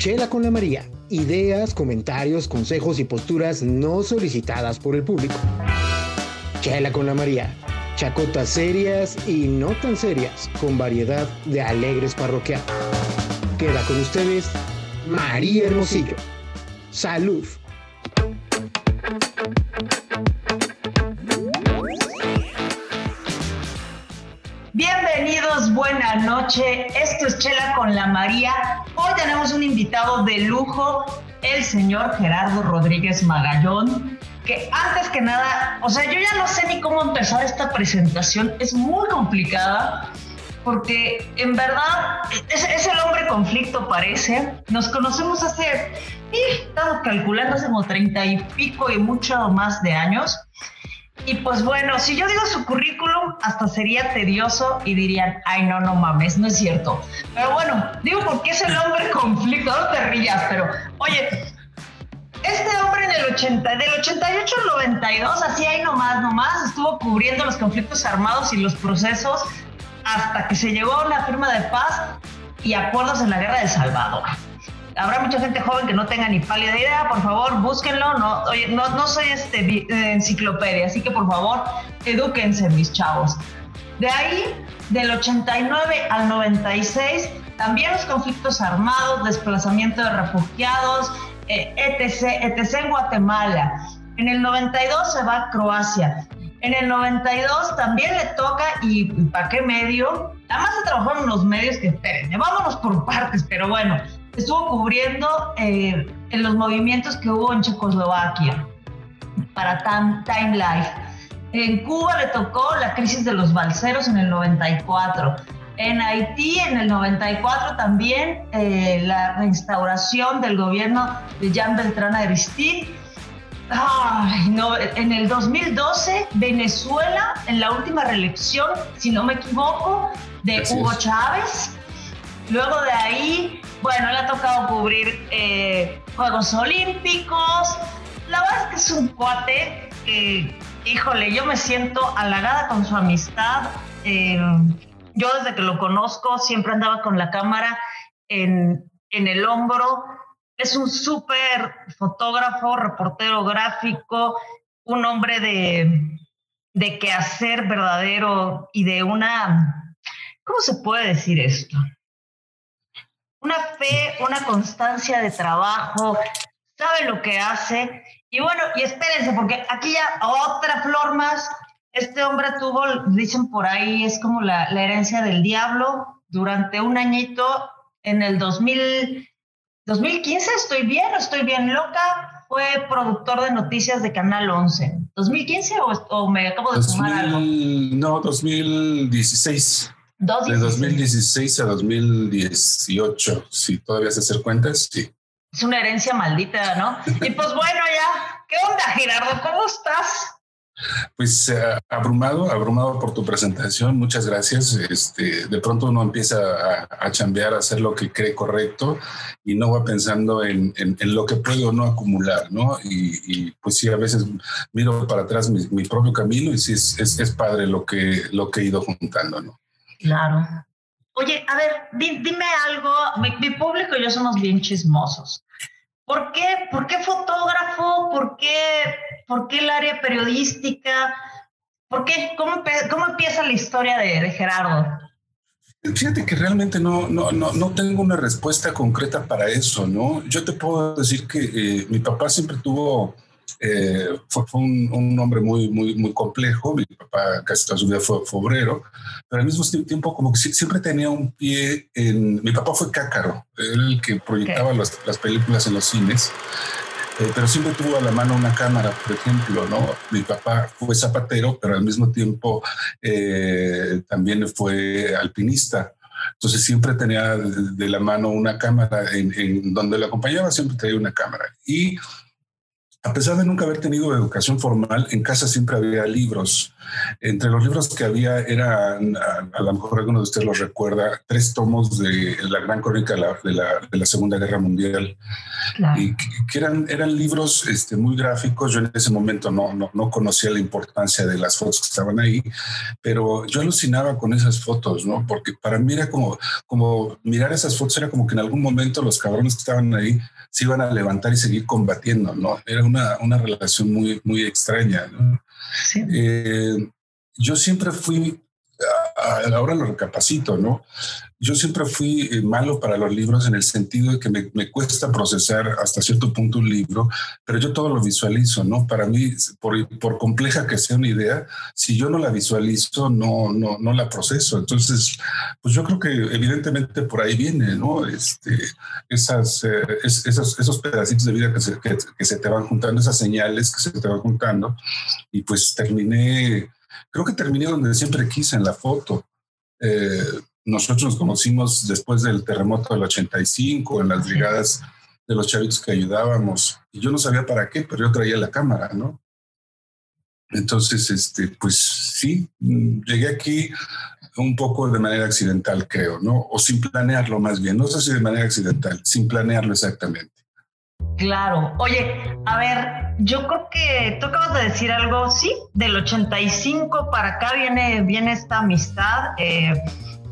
Chela con la María. Ideas, comentarios, consejos y posturas no solicitadas por el público. Chela con la María. Chacotas serias y no tan serias, con variedad de alegres parroquianos. Queda con ustedes María Hermosillo. Salud. Buena noche. Esto es Chela con la María. Hoy tenemos un invitado de lujo, el señor Gerardo Rodríguez Magallón, que antes que nada, o sea, yo ya no sé ni cómo empezar esta presentación, es muy complicada porque en verdad es, el hombre conflicto parece. Nos conocemos hace, estamos calculando hace como treinta y pico y mucho más de años. Y pues bueno, si yo digo su currículum, hasta sería tedioso y dirían, ay, no, no mames, no es cierto. Pero bueno, digo porque es el hombre conflicto, no te rías, pero oye, este hombre en el 80, del 88 al 92, así ahí nomás, nomás, estuvo cubriendo los conflictos armados y los procesos hasta que se llegó a una firma de paz y acuerdos en la guerra de Salvador. Habrá mucha gente joven que no tenga ni pálida idea, por favor, búsquenlo. No, oye, no, no soy este, eh, enciclopedia, así que por favor, edúquense, mis chavos. De ahí, del 89 al 96, también los conflictos armados, desplazamiento de refugiados, eh, etc., etc. en Guatemala. En el 92 se va a Croacia. En el 92 también le toca, y ¿para qué medio? Además se trabajó en los medios que esperen, vámonos por partes, pero bueno, estuvo cubriendo eh, en los movimientos que hubo en Checoslovaquia para Time, Life. En Cuba le tocó la crisis de los balseros en el 94. En Haití, en el 94 también, eh, la reinstauración del gobierno de Jean Beltrán Aristide Ay, no, en el 2012, Venezuela, en la última reelección, si no me equivoco, de Hugo Chávez. Luego de ahí, bueno, le ha tocado cubrir eh, Juegos Olímpicos. La verdad es que es un cuate que, híjole, yo me siento halagada con su amistad. Eh, yo desde que lo conozco siempre andaba con la cámara en, en el hombro es un súper fotógrafo, reportero gráfico, un hombre de, de quehacer verdadero y de una, ¿cómo se puede decir esto? Una fe, una constancia de trabajo, sabe lo que hace. Y bueno, y espérense, porque aquí ya otra flor más. Este hombre tuvo, dicen por ahí, es como la, la herencia del diablo. Durante un añito, en el 2000, 2015, estoy bien, estoy bien loca. Fue productor de noticias de Canal 11. ¿2015 o, me acabo de sumar algo? No, 2016. De 2016 a 2018, si todavía se hacer cuentas, sí. Es una herencia maldita, ¿no? y pues bueno, ya, ¿qué onda, Gerardo? ¿Cómo estás? Pues eh, abrumado, abrumado por tu presentación. Muchas gracias. Este, de pronto uno empieza a, a chambear, a hacer lo que cree correcto y no va pensando en, en, lo que puedo o no acumular, ¿no? Y, pues sí, a veces miro para atrás mi, propio camino y sí es, es, padre lo que, lo que he ido juntando, ¿no? Claro. Oye, a ver, dime algo. mi público y yo somos bien chismosos. ¿Por qué? ¿Por qué fotógrafo? ¿Por qué, por qué el área periodística? ¿Por qué? ¿Cómo, cómo empieza la historia de, de, Gerardo? Fíjate que realmente no, no, no, no, tengo una respuesta concreta para eso, ¿no? Yo te puedo decir que eh, mi papá siempre tuvo eh, fue, un, hombre muy, muy, muy complejo. Mi papá casi toda su vida fue, obrero, pero al mismo tiempo como que siempre tenía un pie en... Mi papá fue cácaro, era el que proyectaba las, películas en los cines. Eh, pero siempre tuvo a la mano una cámara, por ejemplo, ¿no? Mi papá fue zapatero, pero al mismo tiempo eh, también fue alpinista. Entonces siempre tenía de, la mano una cámara en, en, donde lo acompañaba, siempre traía una cámara. Y a pesar de nunca haber tenido educación formal, en casa siempre había libros. Entre los libros que había eran, a, lo mejor alguno de ustedes los recuerda, tres tomos de la gran crónica de la, Segunda Guerra Mundial, y que, eran, eran libros este, muy gráficos. Yo en ese momento no, no, conocía la importancia de las fotos que estaban ahí, pero yo alucinaba con esas fotos, ¿no? Porque para mí era como, como mirar esas fotos, era como que en algún momento los cabrones que estaban ahí se iban a levantar y seguir combatiendo, ¿no? Era una, una relación muy, muy extraña, ¿no? Eh, yo siempre fui, ahora lo recapacito, ¿no? Yo siempre fui eh, malo para los libros en el sentido de que me, cuesta procesar hasta cierto punto un libro, pero yo todo lo visualizo, ¿no? Para mí, por, por compleja que sea una idea, si yo no la visualizo, no, no, no la proceso. Entonces, pues yo creo que evidentemente por ahí viene, ¿no? Este, esas, eh, esos, esos pedacitos de vida que se, que, que se te van juntando, esas señales que se te van juntando, y pues terminé creo que terminé donde siempre quise, en la foto. Eh, nosotros nos conocimos después del terremoto del 85, en las brigadas de los chavitos que ayudábamos. Y yo no sabía para qué, pero yo traía la cámara, ¿no? Entonces, este, pues sí, llegué aquí un poco de manera accidental, creo, ¿no? O sin planearlo más bien. No sé si de manera accidental, sin planearlo exactamente. Claro. Oye, a ver, yo creo que tú acabas de decir algo, sí, del 85 para acá viene, viene esta amistad. Eh,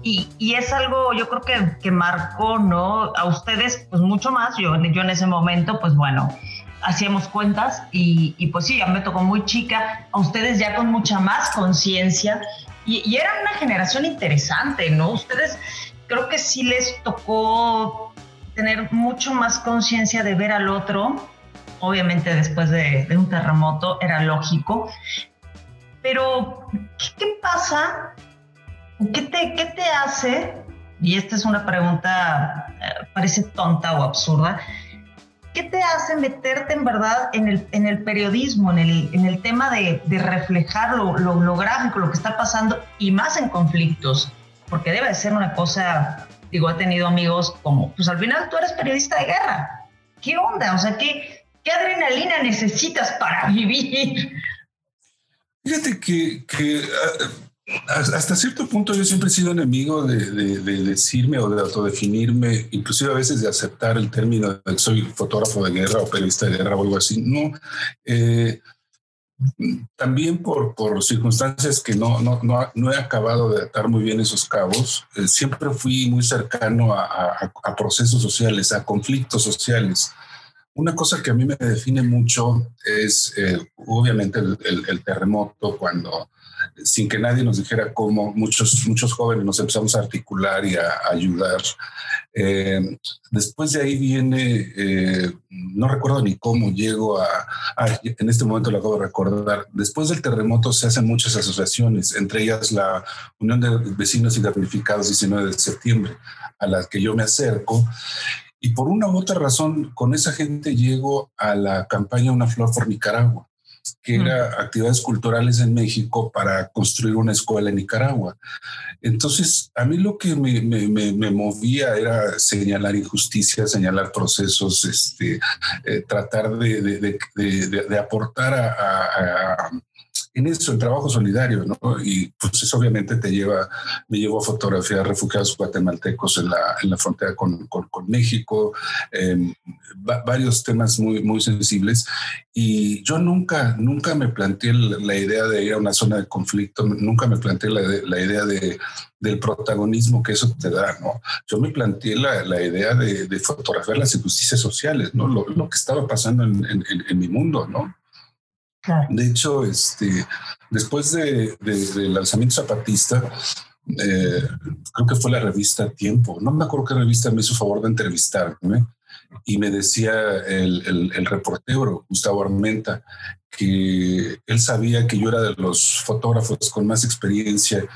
y, y, es algo, yo creo que, que, marcó, ¿no? A ustedes, pues mucho más. Yo, yo en ese momento, pues bueno, hacíamos cuentas y, pues sí, ya me tocó muy chica. A ustedes ya con mucha más conciencia. Y, y era una generación interesante, ¿no? Ustedes creo que sí les tocó tener mucho más conciencia de ver al otro. Obviamente después de, un terremoto era lógico. Pero, ¿qué, pasa? ¿Qué te, ¿Qué te hace? Y esta es una pregunta, eh, parece tonta o absurda. ¿Qué te hace meterte en verdad en el, en el periodismo, en el, en el tema de, reflejar lo, lo, lo, gráfico, lo que está pasando y más en conflictos? Porque debe de ser una cosa digo, he tenido amigos como, pues al final tú eres periodista de guerra. ¿Qué onda? O sea, ¿qué, qué adrenalina necesitas para vivir? Fíjate que, que hasta cierto punto yo siempre he sido enemigo de, de, decirme o de autodefinirme, inclusive a veces de aceptar el término de que soy fotógrafo de guerra o periodista de guerra o algo así. No, eh, también por, por circunstancias que no, no, no, no, he acabado de atar muy bien esos cabos, eh, siempre fui muy cercano a, a, procesos sociales, a conflictos sociales. Una cosa que a mí me define mucho es eh, obviamente el, el, terremoto, cuando sin que nadie nos dijera cómo, muchos, muchos jóvenes nos empezamos a articular y a, ayudar. Eh, después de ahí viene, eh, no recuerdo ni cómo llego a, en este momento lo acabo de recordar, después del terremoto se hacen muchas asociaciones, entre ellas la Unión de Vecinos y Damnificados 19 de septiembre, a la que yo me acerco. Y por una u otra razón, con esa gente llego a la campaña Una Flor por Nicaragua que era actividades culturales en México para construir una escuela en Nicaragua. Entonces, a mí lo que me, me, movía era señalar injusticias, señalar procesos, este, eh, tratar de, de, de aportar a, en eso, en trabajo solidario, ¿no? Y pues eso obviamente te lleva, me llevó a fotografiar refugiados guatemaltecos en la, en la frontera con, con, México, em, varios temas muy, muy sensibles. Y yo nunca, nunca me planteé la idea de ir a una zona de conflicto, nunca me planteé la, la idea de, del protagonismo que eso te da, ¿no? Yo me planteé la, la idea de, de, fotografiar las injusticias sociales, ¿no? Lo, lo que estaba pasando en, en, en mi mundo, ¿no? De hecho, este, después de, del lanzamiento zapatista, eh, creo que fue la revista Tiempo, no me acuerdo qué revista me hizo favor de entrevistarme y me decía el, el, reportero Gustavo Armenta que él sabía que yo era de los fotógrafos con más experiencia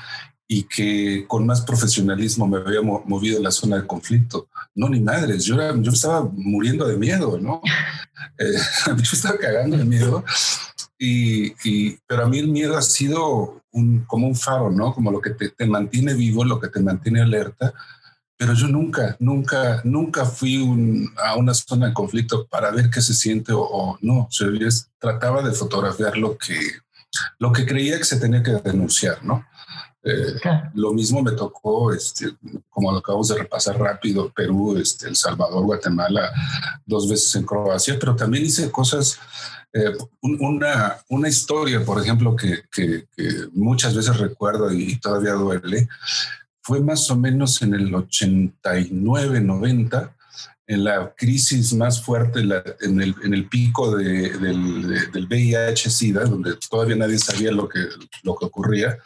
y que con más profesionalismo me había movido en la zona de conflicto. No, ni madres, yo, yo estaba muriendo de miedo, ¿no? Eh, yo estaba cagando de miedo y, pero a mí el miedo ha sido un, como un faro, ¿no? Como lo que te, te, mantiene vivo, lo que te mantiene alerta. pero yo nunca, nunca, nunca fui a una zona de conflicto para ver qué se siente o, no. Yo trataba de fotografiar lo que, lo que creía que se tenía que denunciar, ¿no? Eh, lo mismo me tocó, este, como lo acabamos de repasar rápido, Perú, este, El Salvador, Guatemala, dos veces en Croacia, pero también hice cosas, eh, una, una historia, por ejemplo, que, que, muchas veces recuerdo y todavía duele, fue más o menos en el 89, 90, en la crisis más fuerte, en, el, en el pico de, del, del VIH-Sida, donde todavía nadie sabía lo que, lo que ocurría,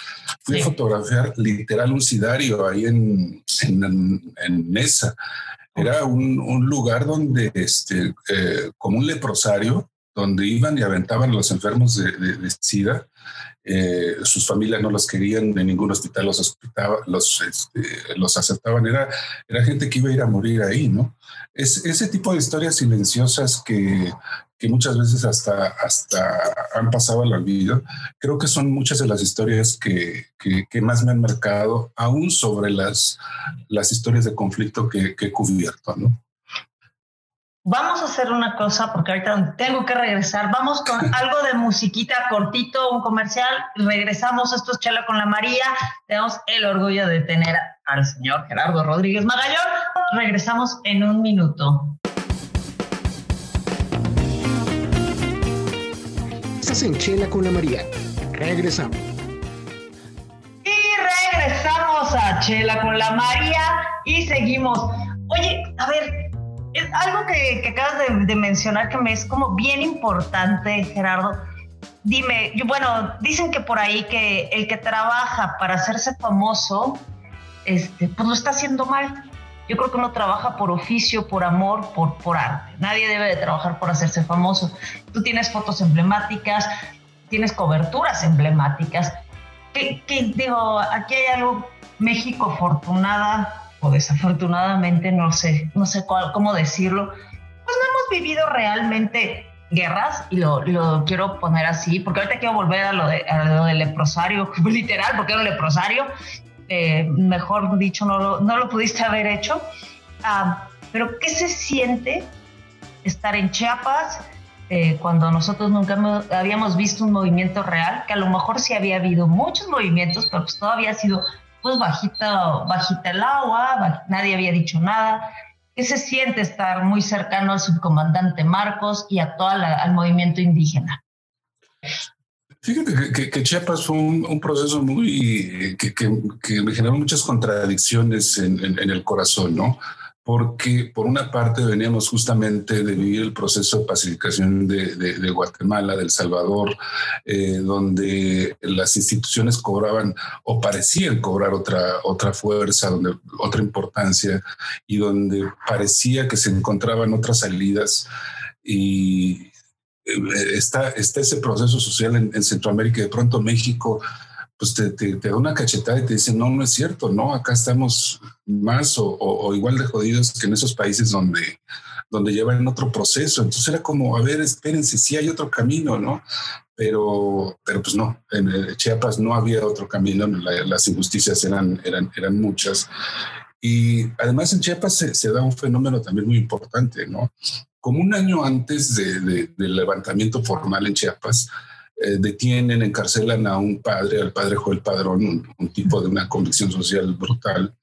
fui a fotografiar literal un sidario ahí en, en, en Mesa. Era un, un, lugar donde, este, eh, como un leprosario, donde iban y aventaban a los enfermos de, de SIDA eh, sus familias no los querían, en ningún hospital este, los aceptaban, era, era gente que iba a ir a morir ahí, ¿no? Es ese tipo de historias silenciosas que, muchas veces hasta, han pasado al olvido, creo que son muchas de las historias que, más me han marcado, aún sobre las, las historias de conflicto que, que he cubierto, ¿no? Vamos a hacer una cosa porque ahorita tengo que regresar. Vamos con algo de musiquita cortito, un comercial. Regresamos. Esto es Chela con la María. Tenemos el orgullo de tener al señor Gerardo Rodríguez Magallón. Regresamos en un minuto. Estás en Chela con la María. Regresamos. Y regresamos a Chela con la María y seguimos. Oye, a ver, algo que, acabas de, mencionar que me es como bien importante, Gerardo. Dime, bueno, dicen que por ahí que el que trabaja para hacerse famoso, este, pues lo está haciendo mal. Yo creo que uno trabaja por oficio, por amor, por, por arte. Nadie debe de trabajar por hacerse famoso. Tú tienes fotos emblemáticas, tienes coberturas emblemáticas. Que, que digo, aquí hay algo, México afortunada, o desafortunadamente, no sé, no sé cuál, cómo decirlo, pues no hemos vivido realmente guerras, y lo, lo, quiero poner así, porque ahorita quiero volver a lo, de, a lo del leprosario, literal, porque era un leprosario, eh, mejor dicho, no lo, no lo pudiste haber hecho. Ah, pero, ¿qué se siente estar en Chiapas eh, cuando nosotros nunca habíamos visto un movimiento real? Que a lo mejor sí había habido muchos movimientos, pero pues todavía ha sido pues bajita, bajita el agua, nadie había dicho nada. ¿Qué se siente estar muy cercano al subcomandante Marcos y a todo el movimiento indígena? Fíjate que, Chiapas fue un, proceso muy que, me generó muchas contradicciones en, el corazón, ¿no? Porque por una parte veníamos justamente de vivir el proceso de pacificación de, Guatemala, de El Salvador, eh, donde las instituciones cobraban o parecían cobrar otra, otra fuerza, donde, otra importancia y donde parecía que se encontraban otras salidas. Y eh, está, está ese proceso social en, en Centroamérica y de pronto México pues te, da una cachetada y te dice, no, no es cierto, no, acá estamos más o, igual de jodidos que en esos países donde, donde llevan otro proceso. Entonces era como, a ver, espérense, sí hay otro camino, ¿no? Pero, pero pues no, en Chiapas no había otro camino, las injusticias eran, eran, eran muchas. Y además en Chiapas se, da un fenómeno también muy importante, ¿no? Como un año antes del levantamiento formal en Chiapas, eh, detienen, encarcelan a un padre, al padre Joel Padrón, un, tipo de una convicción social brutal,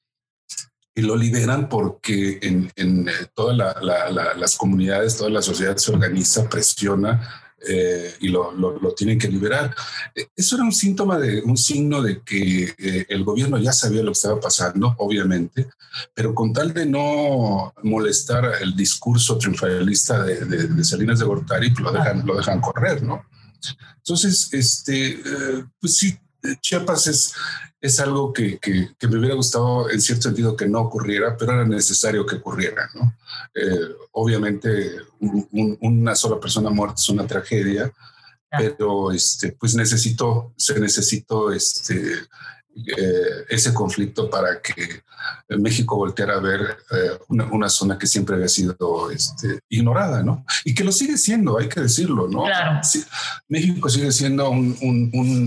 y lo liberan porque en, en eh, todas las comunidades, toda la sociedad se organiza, presiona eh, y lo, lo, tienen que liberar. Eso era un síntoma de un signo de que el gobierno ya sabía lo que estaba pasando, obviamente, pero con tal de no molestar el discurso triunfalista de, de, Salinas de Gortari, pues lo dejan, lo dejan correr, ¿no? Entonces, este, eh, pues sí, Chiapas es, es algo que, que, me hubiera gustado en cierto sentido que no ocurriera, pero era necesario que ocurriera, ¿no? Eh, obviamente, una sola persona muerta es una tragedia, pero este, pues necesito, se necesitó este, eh, ese conflicto para que México volteara a ver eh, una, zona que siempre había sido este, ignorada, ¿no? Y que lo sigue siendo, hay que decirlo, ¿no? Claro. México sigue siendo un,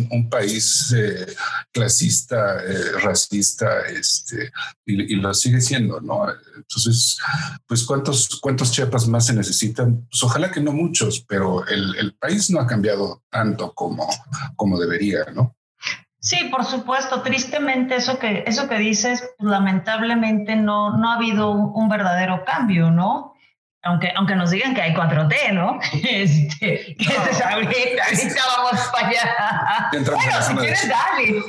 un, país eh, clasista, racista, este, y, lo sigue siendo, ¿no? Entonces, pues, ¿cuántos, cuántos chiapas más se necesitan? Pues ojalá que no muchos, pero el, el país no ha cambiado tanto como, como debería, ¿no? Sí, por supuesto. Tristemente, eso que, eso que dices, lamentablemente no, no ha habido un, verdadero cambio, ¿no? Aunque, aunque nos digan que hay 4T, ¿no? Este, que no, ahorita, ahorita vamos para allá. Bueno, si quieres, dale.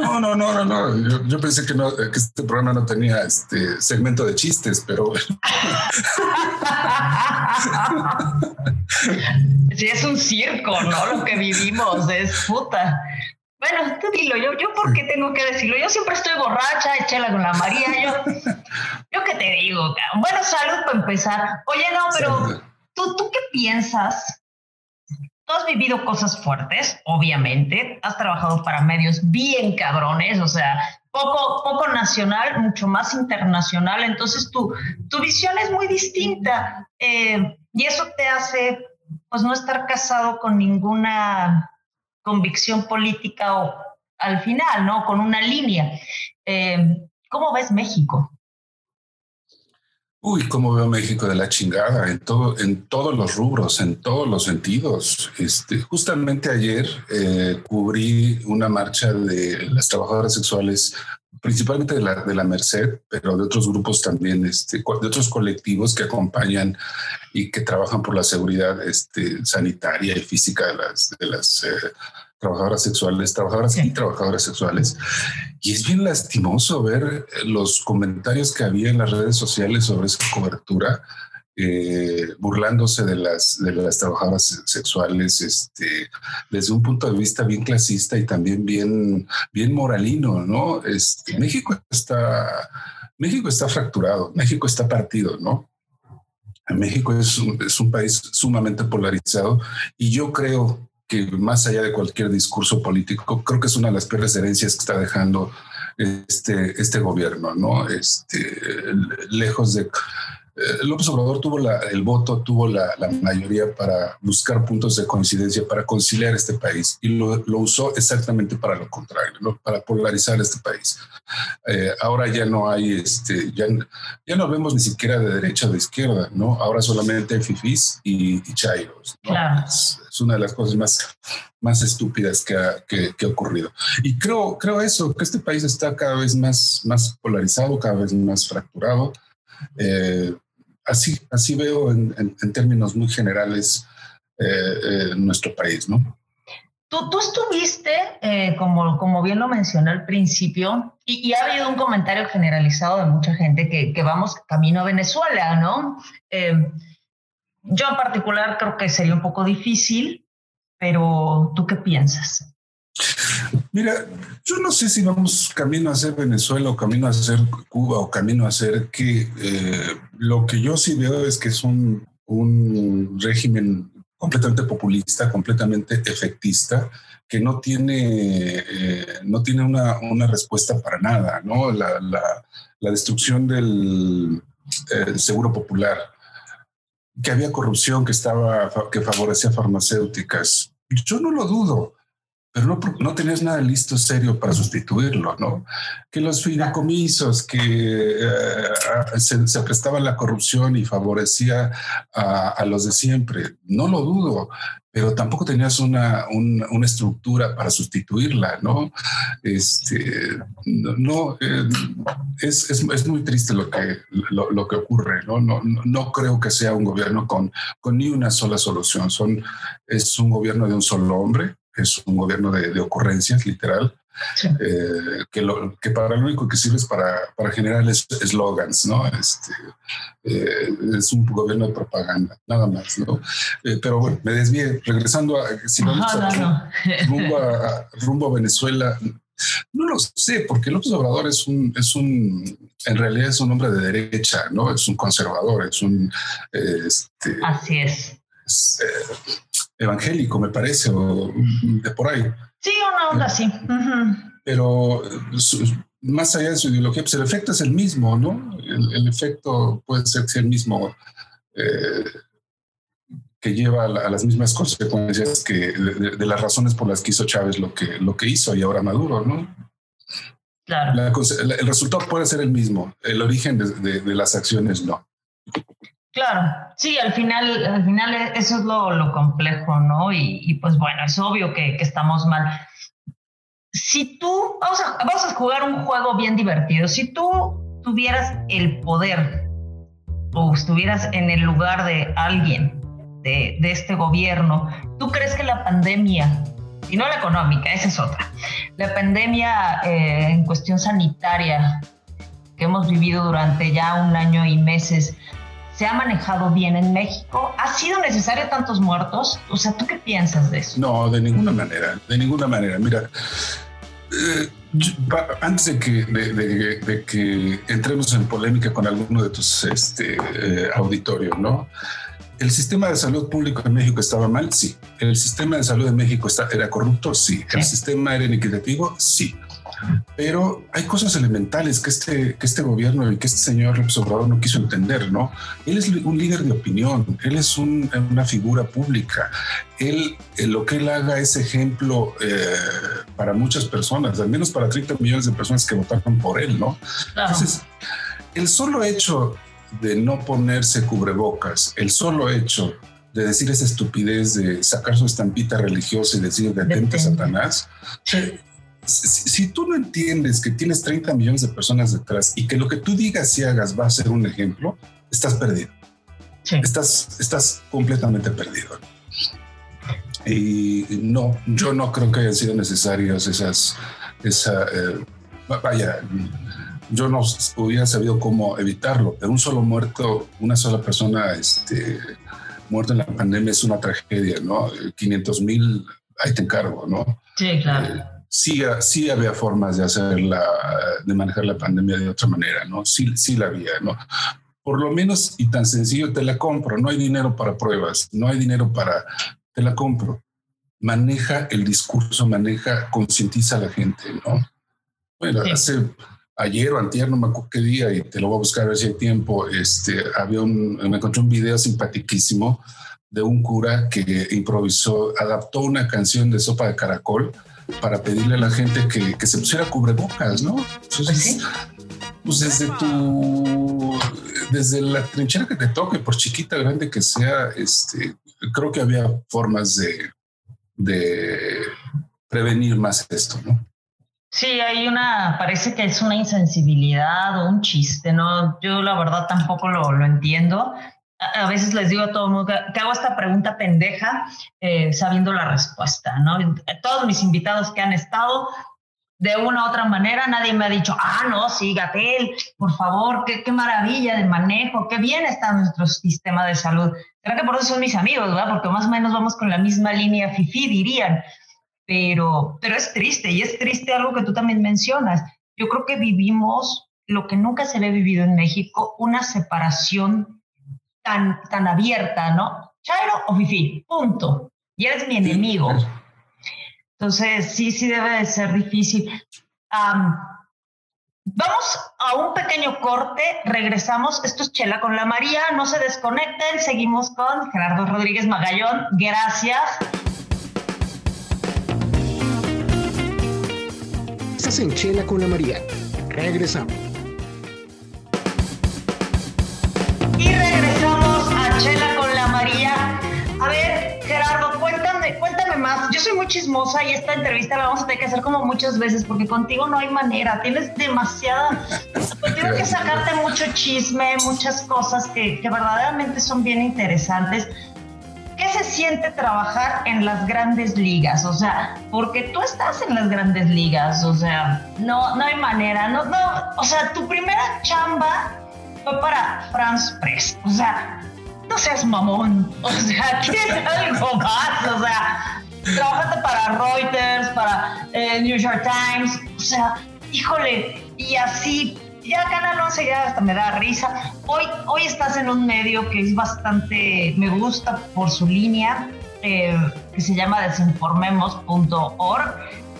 No, no, no, no, no. Yo, pensé que, no, que este programa no tenía este segmento de chistes, pero Sí, es un circo, ¿no? Lo que vivimos es puta. Bueno, tú dilo, yo, yo por qué tengo que decirlo. Yo siempre estoy borracha, echela con la María. Yo, yo qué te digo, bueno, salud para empezar. Oye, no, pero ¿tú, ¿tú qué piensas? Tú has vivido cosas fuertes, obviamente. Has trabajado para medios bien cabrones, o sea, poco, poco nacional, mucho más internacional. Entonces, tu, tu visión es muy distinta. Eh, y eso te hace, pues, no estar casado con ninguna convicción política o al final, ¿no? Con una línea. Eh, ¿Cómo ves México? Uy, cómo veo México de la chingada en todo, en todos los rubros, en todos los sentidos. Este, justamente ayer eh, cubrí una marcha de las trabajadoras sexuales, principalmente de la, de la Merced, pero de otros grupos también, este, de otros colectivos que acompañan y que trabajan por la seguridad este, sanitaria y física de las, de las eh, trabajadoras sexuales, trabajadoras y trabajadoras sexuales. Y es bien lastimoso ver eh, los comentarios que había en las redes sociales sobre esa cobertura, eh, burlándose de las, de las trabajadoras sexuales este, desde un punto de vista bien clasista y también bien, bien moralino, ¿no? Este, México está... México está fracturado, México está partido, ¿no? México es un, es un país sumamente polarizado y yo creo que más allá de cualquier discurso político, creo que es una de las peores herencias que está dejando este, este gobierno, ¿no? Este, lejos de López Obrador tuvo el voto, tuvo la, mayoría para buscar puntos de coincidencia, para conciliar este país y lo, usó exactamente para lo contrario, para polarizar este país. Eh, ahora ya no hay, este, ya, ya no vemos ni siquiera de derecha o de izquierda, ¿no? Ahora solamente fifís y, y chairos. Es, una de las cosas más, más estúpidas que ha, que, ha ocurrido. Y creo, creo eso, que este país está cada vez más, más polarizado, cada vez más fracturado. Eh, así, así veo en, términos muy generales eh, eh, nuestro país, ¿no? Tú, tú estuviste, eh, como, como bien lo mencioné al principio, y, ha habido un comentario generalizado de mucha gente que, que vamos camino a Venezuela, ¿no? yo en particular creo que sería un poco difícil, pero ¿tú qué piensas? Mira, yo no sé si vamos camino a ser Venezuela o camino a ser Cuba o camino a ser que eh, lo que yo sí veo es que es un, un régimen completamente populista, completamente efectista, que no tiene, eh, no tiene una, una, respuesta para nada, ¿no? La, la, la destrucción del seguro popular, que había corrupción que estaba, que favorecía farmacéuticas. Yo no lo dudo pero no, no tenías nada listo, serio para sustituirlo, ¿no? Que los fideicomisos, que eh, se, se, prestaba la corrupción y favorecía a, los de siempre, no lo dudo, pero tampoco tenías una, una estructura para sustituirla, ¿no? Este, no, eh, es, es, es, muy triste lo que, lo, lo, que ocurre, ¿no? No, no creo que sea un gobierno con, con ni una sola solución, Son, es un gobierno de un solo hombre es un gobierno de, ocurrencias, literal, eh, que, lo, que para lo único que sirve es para, para generar eslogans, ¿no? Este, eh, es un gobierno de propaganda, nada más, ¿no? Eh, pero bueno, me desvié, regresando a, si vamos Rumbo, a, rumbo a Venezuela, no lo sé, porque López Obrador es un, es un, en realidad es un hombre de derecha, ¿no? Es un conservador, es un... Este, Así es evangélico, me parece, o de por ahí. Sí, una onda así. pero más allá de su ideología, pues el efecto es el mismo, ¿no? El, efecto puede ser el mismo eh, que lleva a, las mismas consecuencias que de, las razones por las que hizo Chávez lo que, lo que hizo y ahora Maduro, ¿no? Claro. el resultado puede ser el mismo, el origen de, las acciones no. Claro, sí, al final, al final eso es lo, lo complejo, ¿no? Y, pues bueno, es obvio que, que estamos mal si tú, vamos a, a jugar un juego bien divertido, si tú tuvieras el poder o estuvieras en el lugar de alguien de, de este gobierno, ¿tú crees que la pandemia, y no la económica, esa es otra, la pandemia eh, en cuestión sanitaria que hemos vivido durante ya un año y meses, se ha manejado bien en México? ¿Ha sido necesario tantos muertos? O sea, ¿tú qué piensas de eso? No, de ninguna manera, de ninguna manera. Mira, eh, antes de que, de, que, entremos en polémica con alguno de tus este, eh, auditorios, ¿no? ¿El sistema de salud público en México estaba mal? Sí. ¿El sistema de salud de México era corrupto? Sí. ¿El sistema era inequitativo? Sí. Pero hay cosas elementales que este, que este gobierno y que este señor López Obrador no quiso entender, ¿no? Él es un líder de opinión, él es una figura pública, él, eh, lo que él haga es ejemplo eh, para muchas personas, al menos para 30 millones de personas que votaron por él, ¿no? Entonces, el solo hecho de no ponerse cubrebocas, el solo hecho de decir esa estupidez de sacar su estampita religiosa y decir detente Satanás, si, tú no entiendes que tienes 30 millones de personas detrás y que lo que tú digas y hagas va a ser un ejemplo, estás perdido. Estás, estás completamente perdido. Y no, yo no creo que hayan sido necesarias esas, esa, eh, vaya, yo no hubiera sabido cómo evitarlo. De un solo muerto, una sola persona este, muerta en la pandemia es una tragedia, ¿no? 500 mil, ahí te encargo, ¿no? Sí, claro. Eh, sí, sí había formas de hacerla, de manejar la pandemia de otra manera, ¿no? Sí, sí la había, ¿no? Por lo menos, y tan sencillo, te la compro. No hay dinero para pruebas, no hay dinero para, te la compro. Maneja el discurso, maneja, concientiza a la gente, ¿no? Bueno, hace ayer o antier, no me acuerdo qué día, y te lo voy a buscar a ver si hay tiempo, este, había un, me encontré un video simpatiquísimo de un cura que improvisó, adaptó una canción de Sopa de Caracol para pedirle a la gente que, se pusiera cubrebocas, ¿no? Entonces, pues desde tu, desde la trinchera que te toque, por chiquita, grande que sea, este, creo que había formas de, de prevenir más esto, ¿no? Sí, hay una, parece que es una insensibilidad o un chiste, ¿no? Yo la verdad tampoco lo, lo entiendo a veces les digo a todo el mundo que hago esta pregunta pendeja eh, sabiendo la respuesta, ¿no? Todos mis invitados que han estado, de una u otra manera, nadie me ha dicho, ah, no, sí, Gatel, por favor, qué, qué maravilla de manejo, qué bien está nuestro sistema de salud. Creo que por eso son mis amigos, ¿verdad? Porque más o menos vamos con la misma línea FIFI, dirían. Pero, pero es triste, y es triste algo que tú también mencionas. Yo creo que vivimos lo que nunca se había vivido en México, una separación tan, tan abierta, ¿no? Chairo o Fifi, punto. Y eres mi enemigo. Entonces, sí, sí debe de ser difícil. vamos a un pequeño corte, regresamos. Esto es Chela con la María, no se desconecten, seguimos con Gerardo Rodríguez Magallón. Gracias. Estás en Chela con la María. Regresamos. Y regresamos Con la María. A ver, Gerardo, cuéntame, cuéntame más. Yo soy muy chismosa y esta entrevista la vamos a tener que hacer como muchas veces porque contigo no hay manera. Tienes demasiada. Tengo que sacarte mucho chisme, muchas cosas que, que verdaderamente son bien interesantes. ¿Qué se siente trabajar en las grandes ligas? O sea, porque tú estás en las grandes ligas, o sea, no, no hay manera, no, no, o sea, tu primera chamba fue para France Press. O sea, no seas mamón. O sea, tienes algo más. O sea, trabajaste para Reuters, para eh, New York Times. O sea, híjole, y así. Ya Canal 11 ya hasta me da risa. Hoy, hoy estás en un medio que es bastante, me gusta por su línea, eh, que se llama desinformemos.org,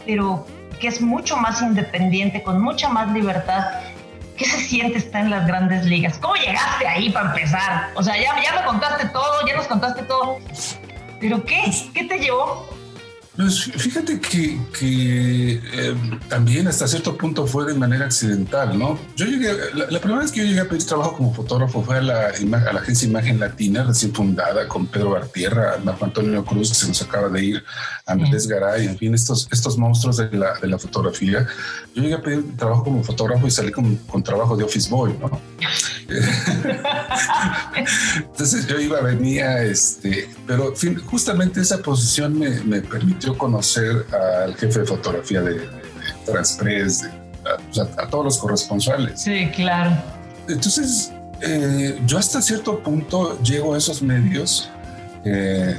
pero que es mucho más independiente, con mucha más libertad. ¿Qué se siente estar en las grandes ligas? ¿Cómo llegaste ahí para empezar? O sea, ya, ya me contaste todo, ya nos contaste todo. ¿Pero qué? ¿Qué te llevó? Pues fíjate que, eh, también hasta cierto punto fue de manera accidental, ¿no? Yo llegué, la, primera vez que yo llegué a pedir trabajo como fotógrafo fue a la, a la agencia Imagen Latina, recién fundada, con Pedro Bartierra, Marco Antonio Cruz, que se nos acaba de ir, Andrés Garay, en fin, estos, estos monstruos de la, de la fotografía. Yo llegué a pedir trabajo como fotógrafo y salí con, con trabajo de office boy, ¿no? Entonces yo iba, venía, este, pero justamente esa posición me, me permitió conocer al jefe de fotografía de, de Transpress, a, todos los corresponsales. Sí, claro. Entonces, eh, yo hasta cierto punto llego a esos medios eh,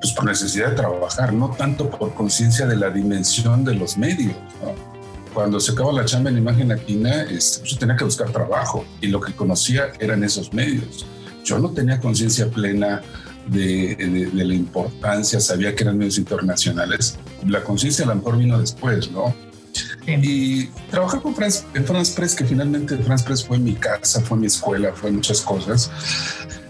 pues por necesidad de trabajar, no tanto por conciencia de la dimensión de los medios. ¿no? cuando se acabó la chamba en Imagen Latina, este, yo tenía que buscar trabajo y lo que conocía eran esos medios. Yo no tenía conciencia plena de, la importancia, sabía que eran medios internacionales. La conciencia a lo mejor vino después, ¿no? Y trabajar con en France Press, que finalmente France Press fue mi casa, fue mi escuela, fue muchas cosas,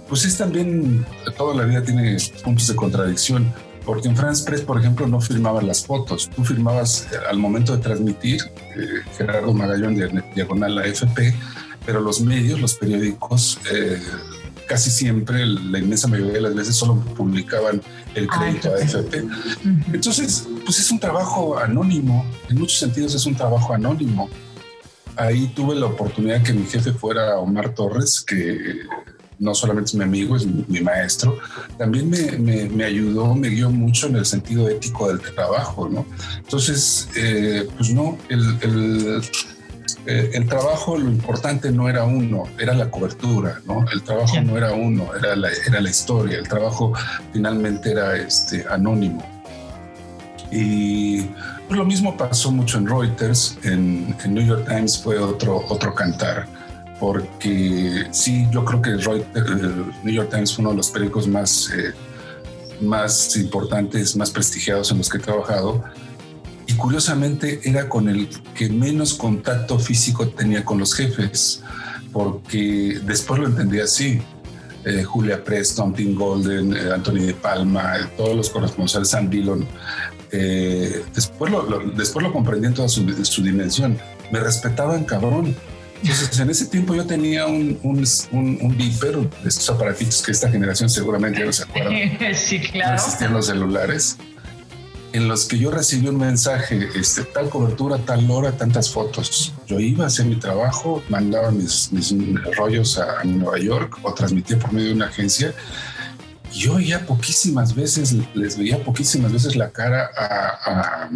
pues es también, toda la vida tiene puntos de contradicción porque en France Press, por ejemplo, no firmaban las fotos. Tú firmabas eh, al momento de transmitir, eh, Gerardo Magallón de Diagonal la FP, pero los medios, los periódicos, eh, casi siempre, la inmensa mayoría de las veces, solo publicaban el ah, crédito a FP. Entonces, pues es un trabajo anónimo, en muchos sentidos es un trabajo anónimo. Ahí tuve la oportunidad que mi jefe fuera Omar Torres, que no solamente es mi amigo, es mi, maestro, también me, me, ayudó, me guió mucho en el sentido ético del trabajo, ¿no? Entonces, eh, pues no, el, el, eh, el, trabajo, lo importante no era uno, era la cobertura, ¿no? El trabajo no era uno, era la, era la historia, el trabajo finalmente era este, anónimo. Y pues, lo mismo pasó mucho en Reuters, en, en New York Times fue otro, otro cantar porque sí, yo creo que el New York Times fue uno de los periódicos más, eh, más importantes, más prestigiados en los que he trabajado. Y curiosamente era con el que menos contacto físico tenía con los jefes, porque después lo entendí así. Eh, Julia Preston, Tim Golden, eh, Anthony de Palma, todos los corresponsales, Sam Dillon. después, lo, después lo comprendí en toda su, su dimensión. Me respetaban cabrón entonces, en ese tiempo yo tenía un, un, un, de estos aparatitos que esta generación seguramente ya no se acuerdan. sí, claro. No existían los celulares, en los que yo recibí un mensaje, este, tal cobertura, tal hora, tantas fotos. Yo iba a hacer mi trabajo, mandaba mis, mis rollos a, Nueva York o transmitía por medio de una agencia. Yo veía poquísimas veces, les veía poquísimas veces la cara a, a,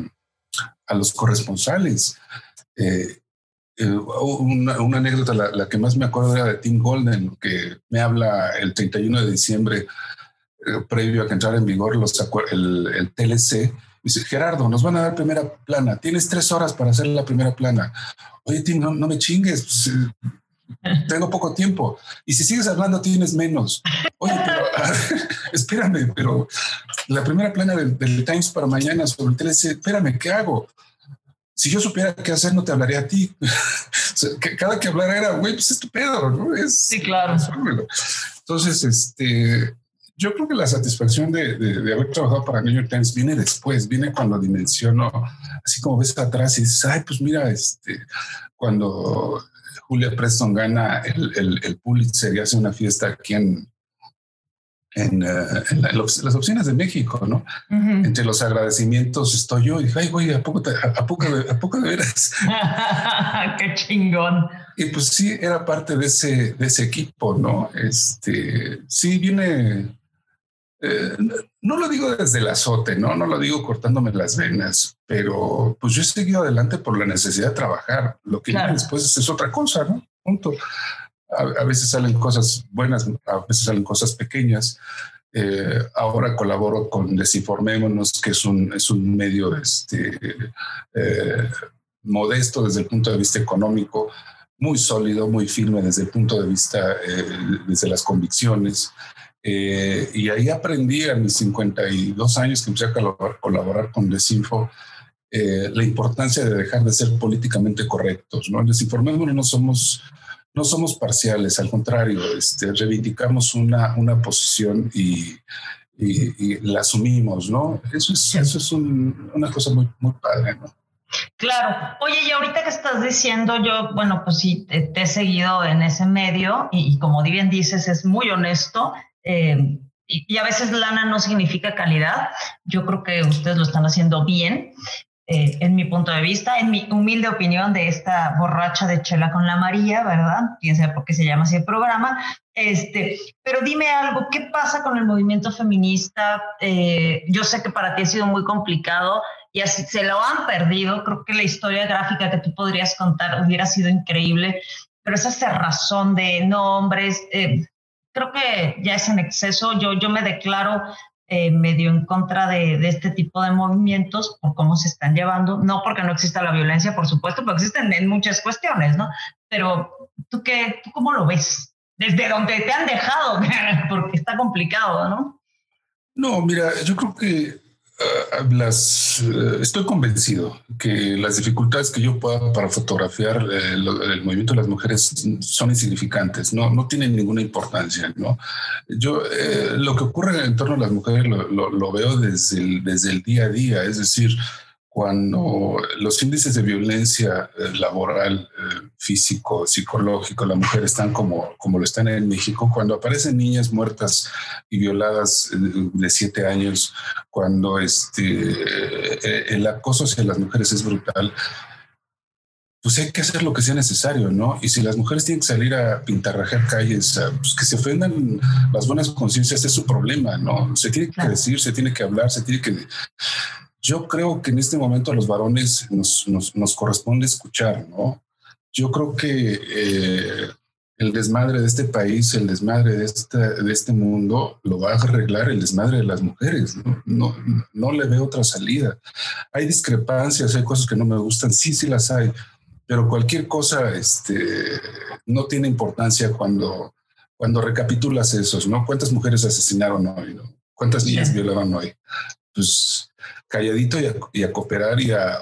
a los corresponsales. Eh, eh, una, anécdota, la, que más me acuerdo era de Tim Golden, que me habla el 31 de diciembre, previo a que entrara en vigor los, el, el TLC. Dice, Gerardo, nos van a dar primera plana. Tienes tres horas para hacer la primera plana. Oye, Tim, no, me chingues. Pues, eh, tengo poco tiempo. Y si sigues hablando, tienes menos. Oye, pero espérame, pero la primera plana del, del, Times para mañana sobre el TLC, espérame, ¿qué hago? si yo supiera qué hacer, no te hablaría a ti. Cada que hablara era, güey, pues es tu pedo, ¿no? Es, sí, claro. Entonces, este, yo creo que la satisfacción de, de, haber trabajado para New York Times viene después, viene cuando dimensiono, así como ves atrás y dices, ay, pues mira, este, cuando Julia Preston gana el, el, el Pulitzer y hace una fiesta aquí en, en, eh, las oficinas de México, ¿no? Entre los agradecimientos estoy yo y dije, ay, güey, ¿a poco, a, poco, a poco de veras? ¡Qué chingón! Y pues sí, era parte de ese, de ese equipo, ¿no? Este, sí, viene, eh, no lo digo desde el azote, ¿no? No lo digo cortándome las venas, pero pues yo he seguido adelante por la necesidad de trabajar. Lo que después es otra cosa, ¿no? Punto a, veces salen cosas buenas, a veces salen cosas pequeñas. Eh, ahora colaboro con Desinformémonos, que es un, es un medio este, eh, modesto desde el punto de vista económico, muy sólido, muy firme desde el punto de vista, eh, desde las convicciones. Y ahí aprendí a mis 52 años que empecé a colaborar, colaborar con Desinfo, eh, la importancia de dejar de ser políticamente correctos, ¿no? Desinformémonos, no somos, no somos parciales, al contrario, este, reivindicamos una, una posición y, y, la asumimos, ¿no? Eso es, eso es una cosa muy, muy padre, ¿no? Claro. Oye, y ahorita que estás diciendo, yo, bueno, pues sí, te, he seguido en ese medio y, como bien dices, es muy honesto. Eh, y, a veces lana no significa calidad. Yo creo que ustedes lo están haciendo bien. Eh, en mi punto de vista, en mi humilde opinión de esta borracha de Chela con la María, ¿verdad? Quién sabe por qué se llama así el programa. Este, pero dime algo, ¿qué pasa con el movimiento feminista? Eh, yo sé que para ti ha sido muy complicado y así se lo han perdido. Creo que la historia gráfica que tú podrías contar hubiera sido increíble, pero esa cerrazón de nombres, eh, creo que ya es en exceso. Yo, yo me declaro eh, medio en contra de, de, este tipo de movimientos por cómo se están llevando, no porque no exista la violencia, por supuesto, pero existen en muchas cuestiones, ¿no? Pero tú qué, tú cómo lo ves? Desde donde te han dejado, porque está complicado, ¿no? No, mira, yo creo que las, eh, estoy convencido que las dificultades que yo pueda para fotografiar eh, el, movimiento de las mujeres son insignificantes, no, no tienen ninguna importancia. ¿no? Yo eh, lo que ocurre en torno a las mujeres lo, veo desde el, desde el día a día, es decir, cuando los índices de violencia eh, laboral, eh, físico, psicológico, la mujer están como, como lo están en México, cuando aparecen niñas muertas y violadas eh, de siete años, cuando este, el acoso hacia las mujeres es brutal, pues hay que hacer lo que sea necesario, ¿no? Y si las mujeres tienen que salir a pintarrajar calles, pues que se ofendan las buenas conciencias es su problema, ¿no? Se tiene que decir, se tiene que hablar, se tiene que yo creo que en este momento a los varones nos, nos, corresponde escuchar, ¿no? Yo creo que eh, el desmadre de este país, el desmadre de este, de este mundo, lo va a arreglar el desmadre de las mujeres. ¿no? No, no le veo otra salida. Hay discrepancias, hay cosas que no me gustan, sí, sí las hay, pero cualquier cosa este, no tiene importancia cuando, cuando recapitulas esos, ¿no? ¿Cuántas mujeres asesinaron hoy? ¿no? ¿Cuántas niñas violaron hoy? Pues calladito y a, cooperar y a,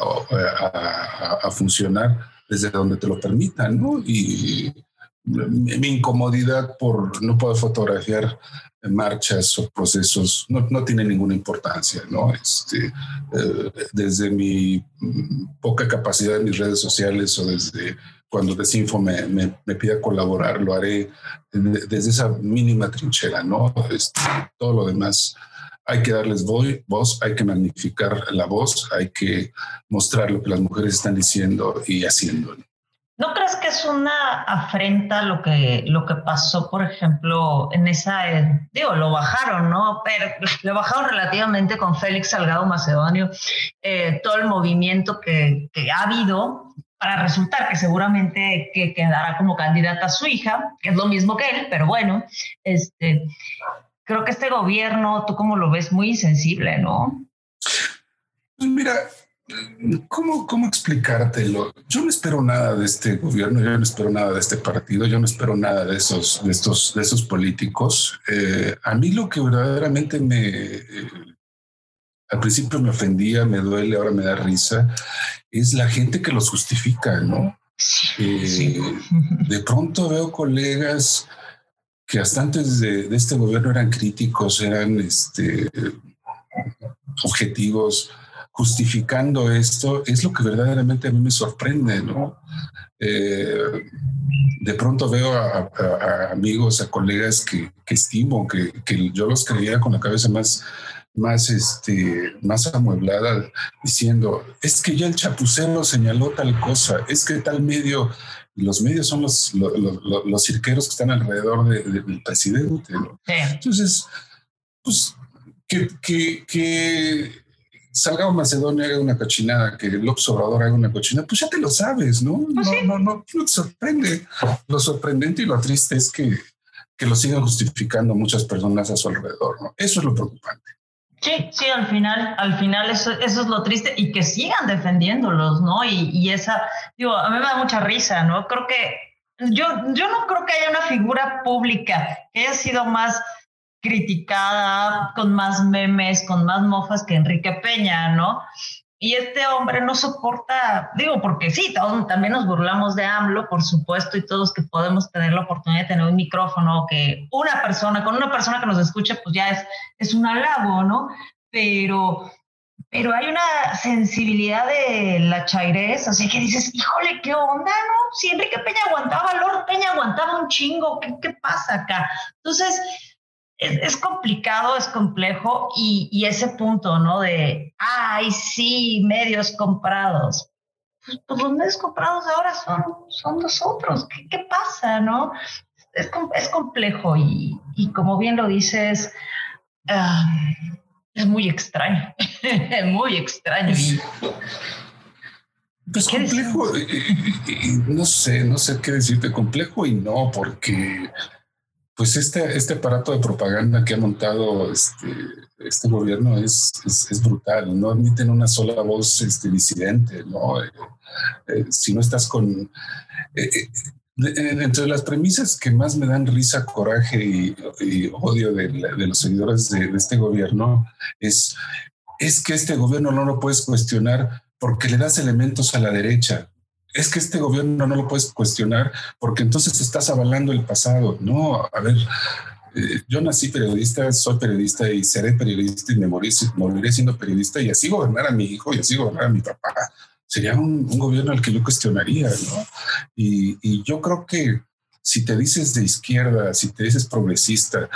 funcionar desde donde te lo permitan, ¿no? Y mi incomodidad por no poder fotografiar marchas o procesos no, tiene ninguna importancia, ¿no? Este, eh, desde mi poca capacidad en mis redes sociales o desde cuando Desinfo me, me, me pida colaborar, lo haré desde esa mínima trinchera, ¿no? Este, todo lo demás hay que darles voz, hay que magnificar la voz, hay que mostrar lo que las mujeres están diciendo y haciendo. ¿No crees que es una afrenta lo que, lo que pasó, por ejemplo, en esa, eh, digo, lo bajaron, ¿no? Pero lo bajaron relativamente con Félix Salgado Macedonio, eh, todo el movimiento que, ha habido para resultar que seguramente que quedará como candidata a su hija, que es lo mismo que él, pero bueno, este, creo que este gobierno, tú como lo ves, muy insensible, ¿no? Pues mira, ¿cómo, ¿cómo explicártelo? Yo no espero nada de este gobierno, yo no espero nada de este partido, yo no espero nada de esos, de estos, de esos políticos. Eh, a mí lo que verdaderamente me, eh, al principio me ofendía, me duele, ahora me da risa, es la gente que los justifica, ¿no? Eh, de pronto veo colegas que hasta antes de, este gobierno eran críticos, eran este, objetivos, justificando esto, es lo que verdaderamente a mí me sorprende, ¿no? Eh, de pronto veo a, amigos, a colegas que, estimo, que, que, yo los creía con la cabeza más, más, este, más amueblada, diciendo, es que ya el chapucero señaló tal cosa, es que tal medio los medios son los, los, cirqueros que están alrededor del presidente. Entonces, pues que, que, que Salgado Macedonia haga una cochinada, que López Obrador haga una cochinada, pues ya te lo sabes, ¿no? Pues no, no, no, no, te sorprende. Lo sorprendente y lo triste es que, que lo sigan justificando muchas personas a su alrededor, ¿no? Eso es lo preocupante. Sí, sí, al final, al final eso, eso es lo triste y que sigan defendiéndolos, ¿no? Y, y, esa, digo, a mí me da mucha risa, ¿no? Creo que yo, yo no creo que haya una figura pública que haya sido más criticada, con más memes, con más mofas que Enrique Peña, ¿no? Y este hombre no soporta, digo, porque sí, todos también nos burlamos de AMLO, por supuesto, y todos que podemos tener la oportunidad de tener un micrófono, que una persona, con una persona que nos escuche, pues ya es, es un halago, ¿no? Pero, pero hay una sensibilidad de la chairez, así que dices, híjole, ¿qué onda, no? Si Enrique Peña aguantaba, Lord Peña aguantaba un chingo, ¿qué, qué pasa acá? Entonces, es, complicado, es complejo y, ese punto, ¿no? De, ay, sí, medios comprados. Pues, pues los medios comprados ahora son, son nosotros. ¿Qué, qué pasa, no? Es, es complejo y, y, como bien lo dices, es muy extraño, muy extraño. Pues complejo, no sé, no sé qué decirte, complejo y no, porque pues este, este aparato de propaganda que ha montado este, este gobierno es, es, brutal. No admiten una sola voz este, disidente, ¿no? Eh, eh, si no estás con... Eh, entre las premisas que más me dan risa, coraje y, odio de, de, los seguidores de, de, este gobierno es, es que este gobierno no lo puedes cuestionar porque le das elementos a la derecha es que este gobierno no lo puedes cuestionar porque entonces estás avalando el pasado. No, a ver, eh, yo nací periodista, soy periodista y seré periodista y me moriré, siendo periodista y así gobernar a mi hijo y así gobernar a mi papá. Sería un, gobierno al que yo cuestionaría, ¿no? Y, yo creo que si te dices de izquierda, si te dices progresista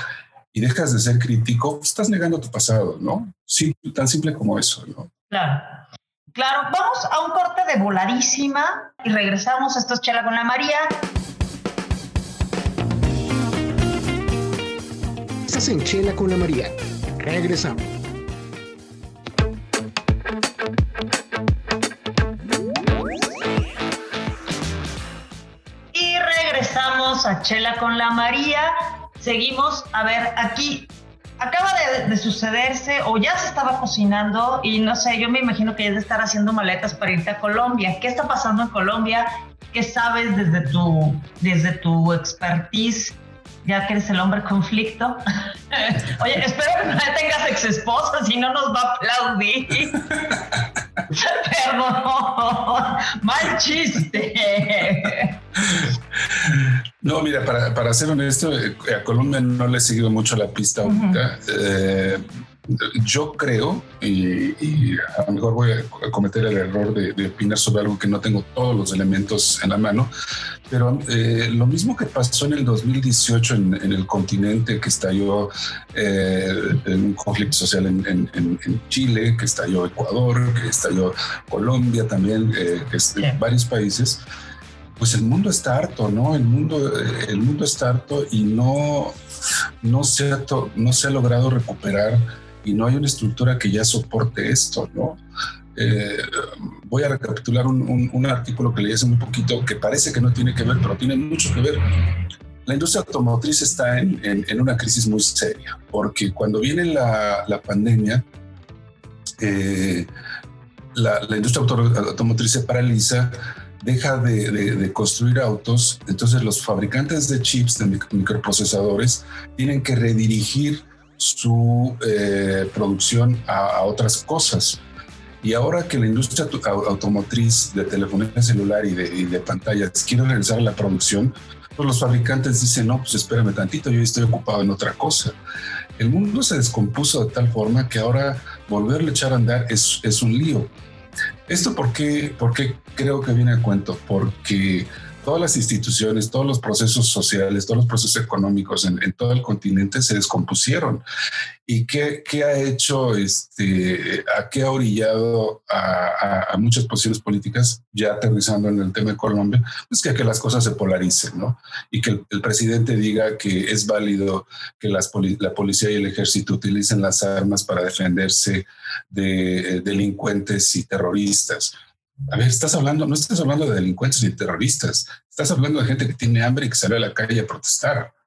y dejas de ser crítico, estás negando tu pasado, ¿no? Sí, tan simple como eso, ¿no? Claro. Claro, vamos a un corte de voladísima y regresamos. Esto es Chela con la María. Estás en Chela con la María. Regresamos. Y regresamos a Chela con la María. Seguimos, a ver, aquí acaba de, sucederse o ya se estaba cocinando y no sé, yo me imagino que es de estar haciendo maletas para irte a Colombia. ¿Qué está pasando en Colombia? ¿Qué sabes desde tu, desde tu expertise? Ya que eres el hombre conflicto. Oye, espero que no tengas ex esposa, si no nos va a aplaudir. Perdón, mal chiste. No, mira, para, para ser honesto, eh, a Colombia no le he seguido mucho la pista ahorita. Eh, yo creo, y, a lo mejor voy a cometer el error de, opinar sobre algo que no tengo todos los elementos en la mano, pero eh, lo mismo que pasó en el 2018 en, el continente, que estalló en un conflicto social en, Chile, que estalló Ecuador, que estalló Colombia también, que varios países pues el mundo está harto, ¿no? El mundo, el mundo está harto y no, no, se ha no se ha logrado recuperar y no hay una estructura que ya soporte esto, ¿no? Eh, voy a recapitular un, artículo que leí hace un poquito que parece que no tiene que ver, pero tiene mucho que ver. La industria automotriz está en, una crisis muy seria, porque cuando viene la, pandemia, eh, la, industria automotriz se paraliza deja de, construir autos, entonces los fabricantes de chips, de microprocesadores, tienen que redirigir su eh, producción a, otras cosas. Y ahora que la industria automotriz de telefonía celular y de, y de pantallas quiere regresar a la producción, pues los fabricantes dicen, no, pues espérame tantito, yo estoy ocupado en otra cosa. El mundo se descompuso de tal forma que ahora volverle a echar a andar es, es un lío. ¿Esto por qué, creo que viene a cuento? Porque todas las instituciones, todos los procesos sociales, todos los procesos económicos en, todo el continente se descompusieron. ¿Y qué, qué, ha hecho, este, a qué ha orillado a, muchas posiciones políticas, ya aterrizando en el tema de Colombia? Pues que, que las cosas se polaricen, ¿no? Y que el, presidente diga que es válido que las la policía y el ejército utilicen las armas para defenderse de delincuentes y terroristas a ver, estás hablando, no estás hablando de delincuentes ni terroristas, estás hablando de gente que tiene hambre y que sale a la calle a protestar.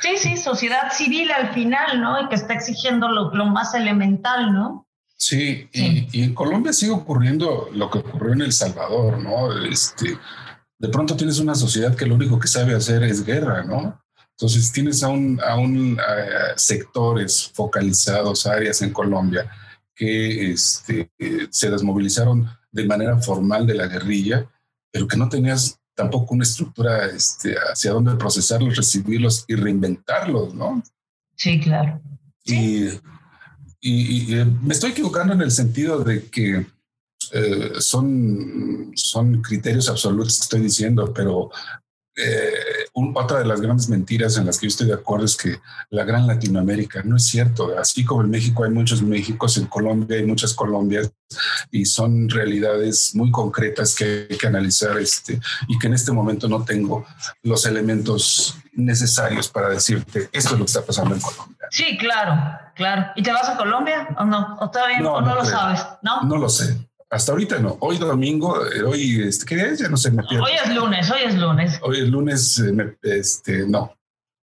Sí. sí. sociedad civil al final, ¿no? Y que está exigiendo lo, más elemental, ¿no? Sí, y, en Colombia sigue ocurriendo lo que ocurrió en El Salvador, ¿no? Este, de pronto tienes una sociedad que lo único que sabe hacer es guerra, ¿no? Entonces tienes a un, a un sectores focalizados, áreas en Colombia que este, se desmovilizaron de manera formal de la guerrilla, pero que no tenías tampoco una estructura este, hacia dónde procesarlos, recibirlos y reinventarlos, ¿no? Sí, claro. Y, y, eh, me estoy equivocando en el sentido de que eh, son, son criterios absolutos que estoy diciendo, pero eh, otra de las grandes mentiras en las que yo estoy de acuerdo es que la gran Latinoamérica no es cierto. Así como en México hay muchos Méxicos, en Colombia hay muchas Colombias y son realidades muy concretas que hay que analizar este, y que en este momento no tengo los elementos necesarios para decirte esto es lo que está pasando en Colombia. Sí, claro, claro. ¿Y te vas a Colombia o no? ¿O todavía no, lo sabes? No, no lo sé. Hasta ahorita no. Hoy domingo, eh, hoy, este, ¿qué día Ya no sé, me pierdo. Hoy es lunes, hoy es lunes. Hoy es lunes, eh, este, no.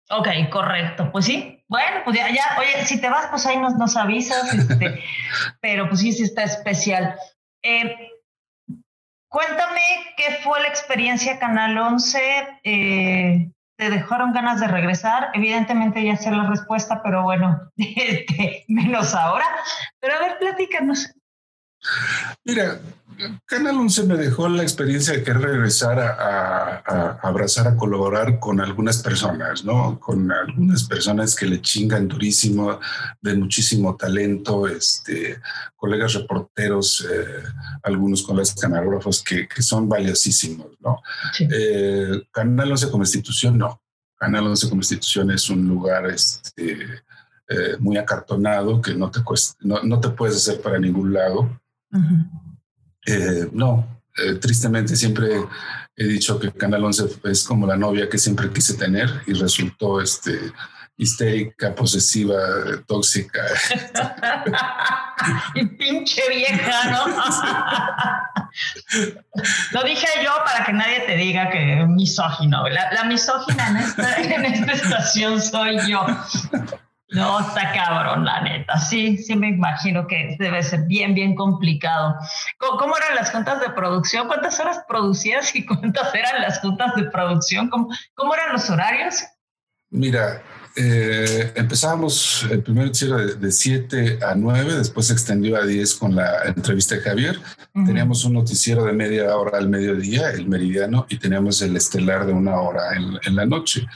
Ok, correcto. Pues sí. Bueno, pues ya, ya, oye, si te vas, pues ahí nos, nos avisas, este, pero pues sí, sí está especial. Eh, cuéntame qué fue la experiencia Canal 11. ¿Te dejaron ganas de regresar? Evidentemente ya sé la respuesta, pero bueno, este, menos ahora. Pero a ver, platícanos. Mira, Canal 11 me dejó la experiencia de querer regresar a, abrazar, a colaborar con algunas personas, ¿no? Con algunas personas que le chingan durísimo, de muchísimo talento, este, colegas reporteros, eh, algunos colegas camarógrafos que, son valiosísimos, ¿no? Eh, Canal 11 como institución, no. Canal 11 como institución es un lugar este, eh, muy acartonado que no te, no, no te puedes hacer para ningún lado eh, no, eh, tristemente siempre he dicho que Canal 11 es como la novia que siempre quise tener y resultó este, histérica, posesiva, tóxica. y pinche vieja, ¿no? Lo dije yo para que nadie te diga que misógino. La, la misógina en esta, en esta estación soy yo. No, está cabrón, la neta. Sí, sí me imagino que debe ser bien, bien complicado. ¿Cómo, eran las juntas de producción? ¿Cuántas horas producías y cuántas eran las juntas de producción? ¿Cómo, cómo eran los horarios? Mira, eh, empezábamos el primer noticiero de 7 a 9, después se extendió a 10 con la entrevista de Javier. Teníamos un noticiero de media hora al mediodía, el meridiano, y teníamos el estelar de una hora en, en la noche.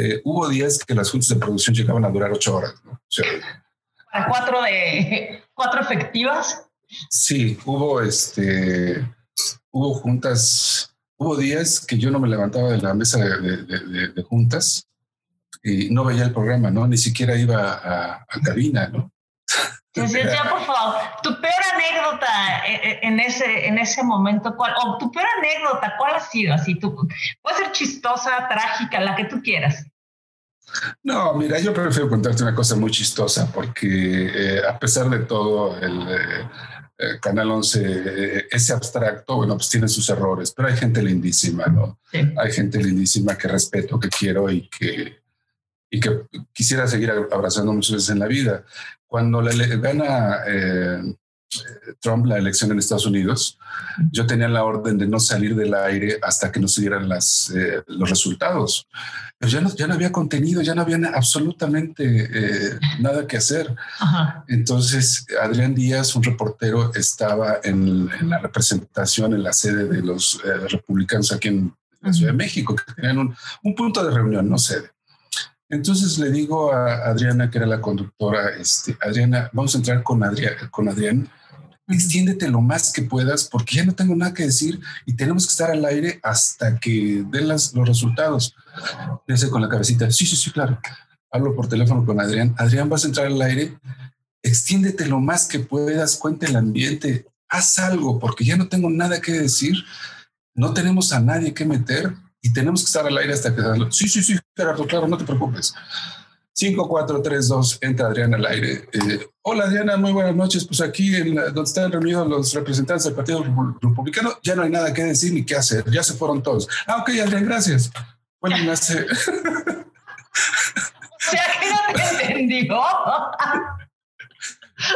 Eh, hubo días que las juntas de producción llegaban a durar ocho horas. ¿no? cuatro de cuatro efectivas? Sí, hubo este, hubo juntas, hubo días que yo no me levantaba de la mesa de, juntas y no veía el programa, ¿no? Ni siquiera iba a, cabina, ¿no? Ya, por favor, tu peor anécdota eh, eh, en ese, en ese momento, ¿cuál, o tu peor anécdota, ¿cuál ha sido? Así, tú, puede ser chistosa, trágica, la que tú quieras. No, mira, yo prefiero contarte una cosa muy chistosa porque eh, a pesar de todo, el Canal 11, ese abstracto, bueno, pues tiene sus errores, pero hay gente lindísima, ¿no? Hay gente lindísima que respeto, que quiero y que, y que quisiera seguir abrazando muchas veces en la vida. Cuando le, gana eh, Trump la elección en Estados Unidos, yo tenía la orden de no salir del aire hasta que nos dieran las, eh, los resultados. Pero ya no, ya no había contenido, ya no había absolutamente eh, nada que hacer. Entonces, Adrián Díaz, un reportero, estaba en, la representación, en la sede de los republicanos aquí en la Ciudad de México, que tenían un, un punto de reunión, no sede. Entonces le digo a Adriana, que era la conductora, este, Adriana, vamos a entrar con, Adrián, con Adrián, extiéndete lo más que puedas porque ya no tengo nada que decir y tenemos que estar al aire hasta que den las, los resultados. Hace con la cabecita, sí, sí, sí, claro. Hablo por teléfono con Adrián. Adrián, vas a entrar al aire, extiéndete lo más que puedas, cuente el ambiente, haz algo porque ya no tengo nada que decir, no tenemos a nadie que meter y tenemos que estar al aire hasta que... Sí, sí, sí, Gerardo, claro, no te preocupes. 5, 4, 3, 2, entra Adriana al aire. Eh, hola Adriana, muy buenas noches. Pues aquí en donde están reunidos los representantes del Partido Republicano, ya no hay nada que decir ni qué hacer, ya se fueron todos. Ah, ok, Adrián, gracias. Bueno, enlace. o sea, que no te entendió.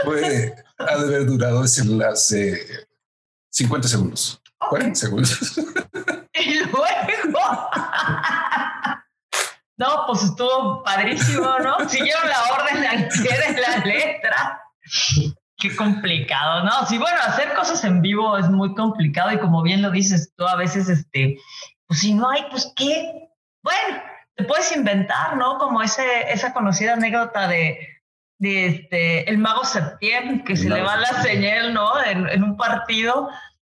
Fue, ha de haber durado ese enlace 50 segundos. 40 segundos. Y luego. No, pues estuvo padrísimo, ¿no? Siguieron la orden al pie de la letra. Qué complicado, ¿no? Sí, bueno, hacer cosas en vivo es muy complicado y como bien lo dices tú, a veces, este, pues si no hay, pues qué. Bueno, te puedes inventar, ¿no? Como ese, esa conocida anécdota de, de este, el mago Septiembre, que se le va la señal, ¿no? En, en un partido.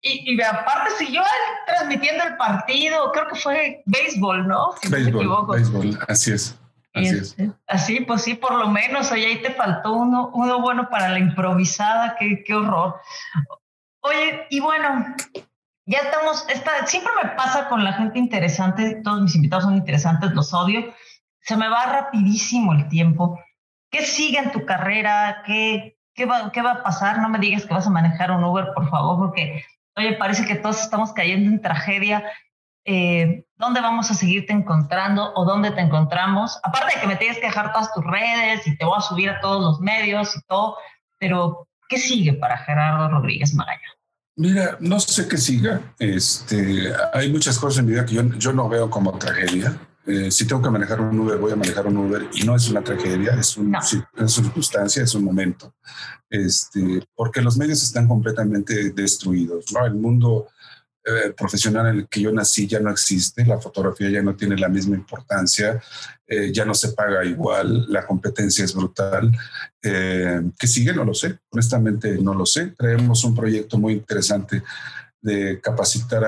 Y, y, aparte siguió transmitiendo el partido, creo que fue béisbol, ¿no? Si béisbol, no béisbol, así es. Así, es. así, pues sí, por lo menos, oye, ahí te faltó uno, uno bueno para la improvisada, qué, qué horror. Oye, y bueno, ya estamos, esta, siempre me pasa con la gente interesante, todos mis invitados son interesantes, los odio, se me va rapidísimo el tiempo. ¿Qué sigue en tu carrera? ¿Qué, qué, va, qué va a pasar? No me digas que vas a manejar un Uber, por favor, porque, oye, parece que todos estamos cayendo en tragedia eh, dónde vamos a seguirte encontrando o dónde te encontramos. Aparte de que me tienes que dejar todas tus redes y te voy a subir a todos los medios y todo, pero ¿qué sigue para Gerardo Rodríguez Magallón? Mira, no sé qué siga. Este, hay muchas cosas en mi vida que yo, yo no veo como tragedia. Eh, si tengo que manejar un Uber, voy a manejar un Uber y no es una tragedia, es, un, es una circunstancia, es un momento. Este, porque los medios están completamente destruidos. ¿no? El mundo eh, profesional en el que yo nací ya no existe, la fotografía ya no tiene la misma importancia, eh, ya no se paga igual, la competencia es brutal. Eh, ¿Qué sigue? No lo sé, honestamente no lo sé. Traemos un proyecto muy interesante de capacitar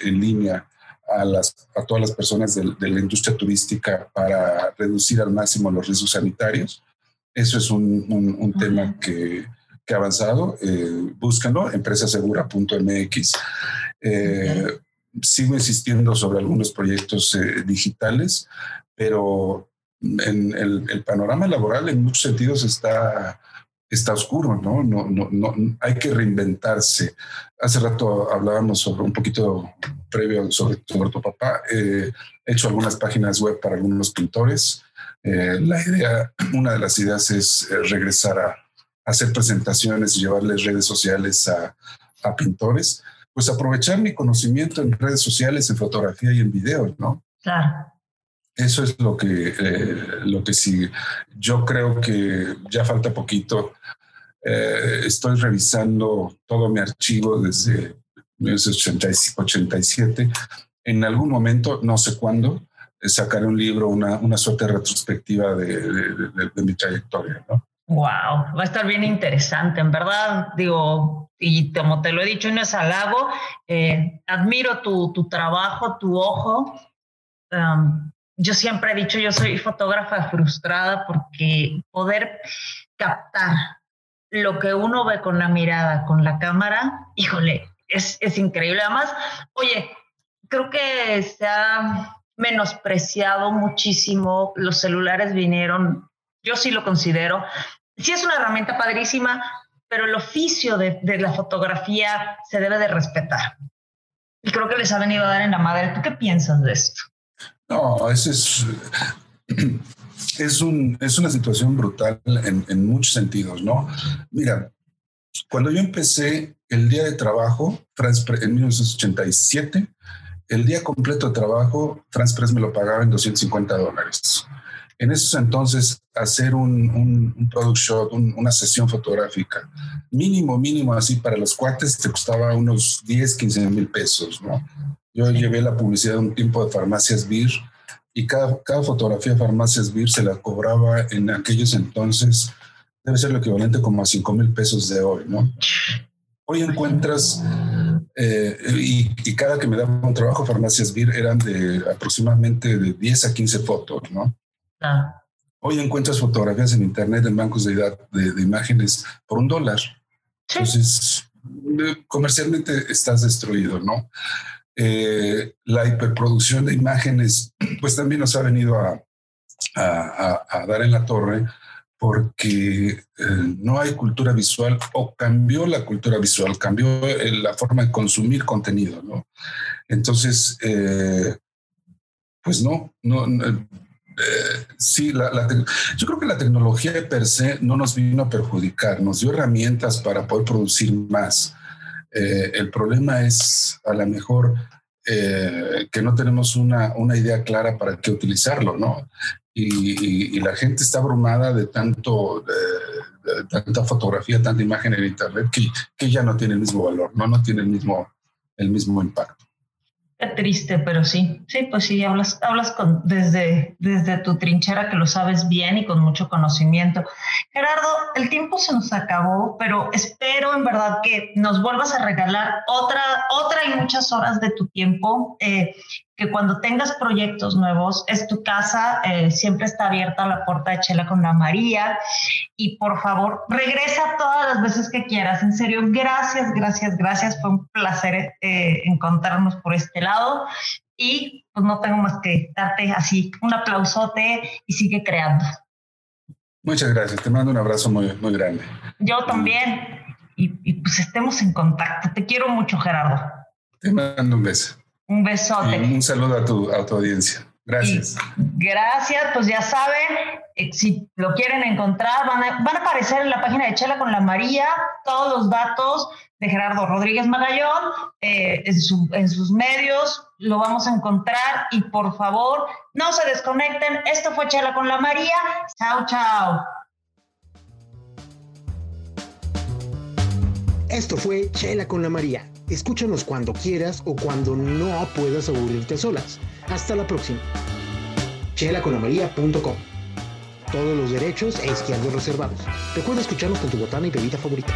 en línea a, las, a todas las personas de, la industria turística para reducir al máximo los riesgos sanitarios. Eso es un, un, tema que, que, ha avanzado. Eh, búscanlo, empresasegura.mx. Eh, sigo insistiendo sobre algunos proyectos eh, digitales, pero en el, panorama laboral en muchos sentidos está, está oscuro, ¿no? No, no, no Hay que reinventarse. Hace rato hablábamos sobre un poquito previo sobre, sobre tu papá. Eh, he hecho algunas páginas web para algunos pintores. la idea, una de las ideas es regresar a, hacer presentaciones, llevarles redes sociales a, a pintores pues aprovechar mi conocimiento en redes sociales, en fotografía y en video, ¿no? Claro. Eso es lo que, eh, lo que sí. Yo creo que ya falta poquito. Eh, estoy revisando todo mi archivo desde 1987. En algún momento, no sé cuándo, sacaré un libro, una, una suerte retrospectiva de, de mi trayectoria, ¿no? Wow, va a estar bien interesante, en verdad, digo, y como te lo he dicho, no es halago, eh, admiro tu, tu, trabajo, tu ojo. Um, yo siempre he dicho, yo soy fotógrafa frustrada porque poder captar lo que uno ve con la mirada, con la cámara, híjole, es, es increíble. Además, oye, creo que se ha menospreciado muchísimo, los celulares vinieron yo sí lo considero. Sí es una herramienta padrísima, pero el oficio de, la fotografía se debe de respetar. Y creo que les ha venido a dar en la madre. ¿Tú qué piensas de esto? No, eso es, es, un, es una situación brutal en, en muchos sentidos, ¿no? Mira, cuando yo empecé el día de trabajo, en 1987, el día completo de trabajo, France Press me lo pagaba en 250 dólares en esos entonces hacer un, un, product shot, una sesión fotográfica, mínimo, mínimo así para los cuates te costaba unos 10, 15 mil pesos, ¿no? Yo llevé la publicidad de un tiempo de farmacias BIR y cada, cada fotografía de farmacias BIR se la cobraba en aquellos entonces, debe ser lo equivalente como a 5 mil pesos de hoy, ¿no? Hoy encuentras, eh, y, y, cada que me daba un trabajo, farmacias BIR eran de aproximadamente de 10 a 15 fotos, ¿no? Hoy encuentras fotografías en internet en bancos de, de, imágenes por un dólar. Entonces, comercialmente estás destruido, ¿no? Eh, la hiperproducción de imágenes, pues también nos ha venido a, dar en la torre porque eh, no hay cultura visual o cambió la cultura visual, cambió eh, la forma de consumir contenido, ¿no? Entonces, pues no, no, sí, la, yo creo que la tecnología per se no nos vino a perjudicar, nos dio herramientas para poder producir más. Eh, el problema es a lo mejor eh, que no tenemos una, una, idea clara para qué utilizarlo, ¿no? Y, la gente está abrumada de tanto, tanta fotografía, tanta imagen en Internet que, que ya no tiene el mismo valor, no, no tiene el mismo, el mismo impacto. Qué triste, pero sí, sí, pues sí, hablas, hablas con, desde, desde tu trinchera que lo sabes bien y con mucho conocimiento. Gerardo, el tiempo se nos acabó, pero espero en verdad que nos vuelvas a regalar otra, otra y muchas horas de tu tiempo. Eh, que cuando tengas proyectos nuevos, es tu casa, eh, siempre está abierta la puerta de Chela con la María. Y por favor, regresa todas las veces que quieras. En serio, gracias, gracias, gracias. Fue un placer eh, encontrarnos por este lado. Y pues no tengo más que darte así un aplausote y sigue creando. Muchas gracias. Te mando un abrazo muy, muy grande. Yo también. Y, y pues estemos en contacto. Te quiero mucho, Gerardo. Te mando un beso. Un besote. un saludo a tu, a tu audiencia. Gracias. gracias, pues ya saben, eh, si lo quieren encontrar, van a, van a, aparecer en la página de Chela con la María todos los datos de Gerardo Rodríguez Magallón eh, en, su, en sus medios, lo vamos a encontrar y por favor no se desconecten. Esto fue Chela con la María. Chao, chao. Esto fue Chela con la María. Escúchanos cuando quieras o cuando no puedas aburrirte solas. Hasta la próxima. chelaconamaría.com Todos los derechos e izquierdos reservados. Recuerda escucharnos con tu botana y bebida favorita.